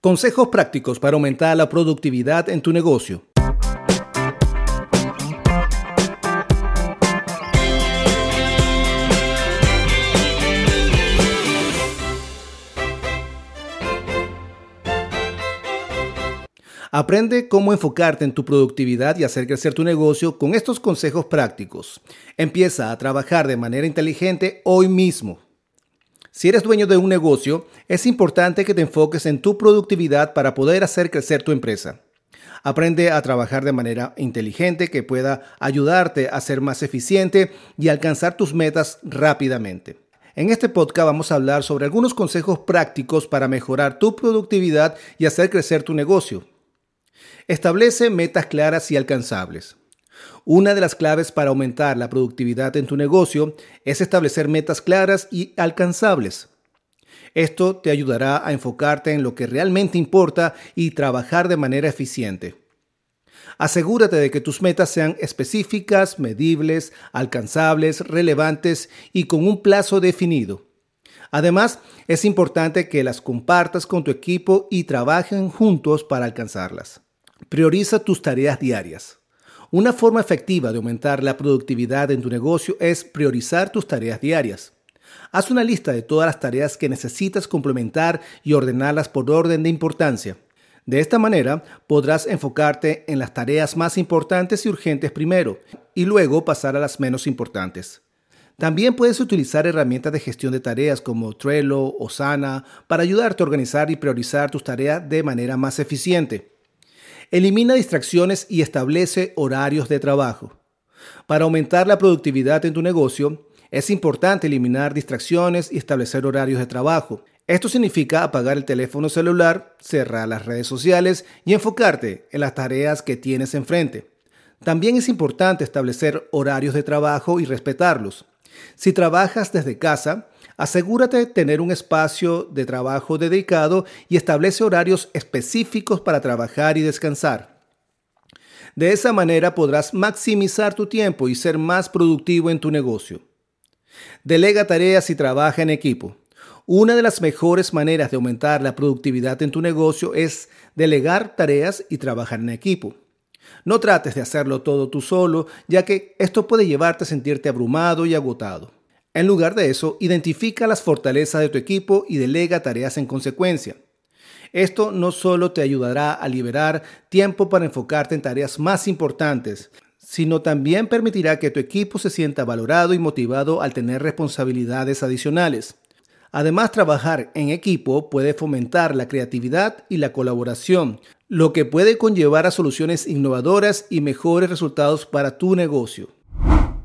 Consejos prácticos para aumentar la productividad en tu negocio. Aprende cómo enfocarte en tu productividad y hacer crecer tu negocio con estos consejos prácticos. Empieza a trabajar de manera inteligente hoy mismo. Si eres dueño de un negocio, es importante que te enfoques en tu productividad para poder hacer crecer tu empresa. Aprende a trabajar de manera inteligente que pueda ayudarte a ser más eficiente y alcanzar tus metas rápidamente. En este podcast vamos a hablar sobre algunos consejos prácticos para mejorar tu productividad y hacer crecer tu negocio. Establece metas claras y alcanzables. Una de las claves para aumentar la productividad en tu negocio es establecer metas claras y alcanzables. Esto te ayudará a enfocarte en lo que realmente importa y trabajar de manera eficiente. Asegúrate de que tus metas sean específicas, medibles, alcanzables, relevantes y con un plazo definido. Además, es importante que las compartas con tu equipo y trabajen juntos para alcanzarlas. Prioriza tus tareas diarias. Una forma efectiva de aumentar la productividad en tu negocio es priorizar tus tareas diarias. Haz una lista de todas las tareas que necesitas complementar y ordenarlas por orden de importancia. De esta manera podrás enfocarte en las tareas más importantes y urgentes primero y luego pasar a las menos importantes. También puedes utilizar herramientas de gestión de tareas como Trello o Sana para ayudarte a organizar y priorizar tus tareas de manera más eficiente. Elimina distracciones y establece horarios de trabajo. Para aumentar la productividad en tu negocio, es importante eliminar distracciones y establecer horarios de trabajo. Esto significa apagar el teléfono celular, cerrar las redes sociales y enfocarte en las tareas que tienes enfrente. También es importante establecer horarios de trabajo y respetarlos. Si trabajas desde casa, Asegúrate de tener un espacio de trabajo dedicado y establece horarios específicos para trabajar y descansar. De esa manera podrás maximizar tu tiempo y ser más productivo en tu negocio. Delega tareas y trabaja en equipo. Una de las mejores maneras de aumentar la productividad en tu negocio es delegar tareas y trabajar en equipo. No trates de hacerlo todo tú solo, ya que esto puede llevarte a sentirte abrumado y agotado. En lugar de eso, identifica las fortalezas de tu equipo y delega tareas en consecuencia. Esto no solo te ayudará a liberar tiempo para enfocarte en tareas más importantes, sino también permitirá que tu equipo se sienta valorado y motivado al tener responsabilidades adicionales. Además, trabajar en equipo puede fomentar la creatividad y la colaboración, lo que puede conllevar a soluciones innovadoras y mejores resultados para tu negocio.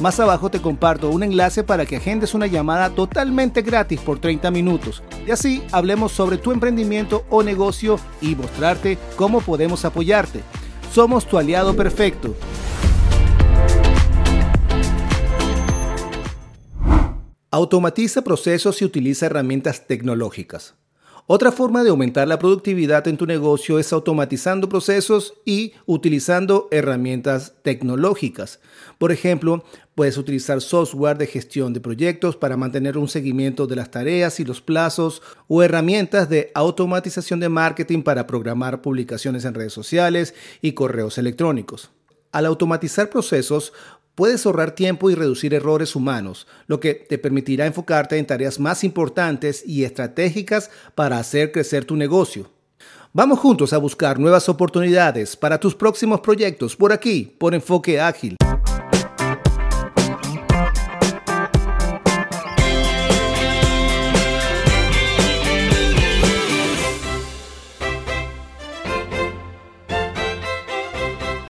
Más abajo te comparto un enlace para que agendes una llamada totalmente gratis por 30 minutos. Y así hablemos sobre tu emprendimiento o negocio y mostrarte cómo podemos apoyarte. Somos tu aliado perfecto. Automatiza procesos y utiliza herramientas tecnológicas. Otra forma de aumentar la productividad en tu negocio es automatizando procesos y utilizando herramientas tecnológicas. Por ejemplo, puedes utilizar software de gestión de proyectos para mantener un seguimiento de las tareas y los plazos o herramientas de automatización de marketing para programar publicaciones en redes sociales y correos electrónicos. Al automatizar procesos, Puedes ahorrar tiempo y reducir errores humanos, lo que te permitirá enfocarte en tareas más importantes y estratégicas para hacer crecer tu negocio. Vamos juntos a buscar nuevas oportunidades para tus próximos proyectos por aquí, por Enfoque Ágil.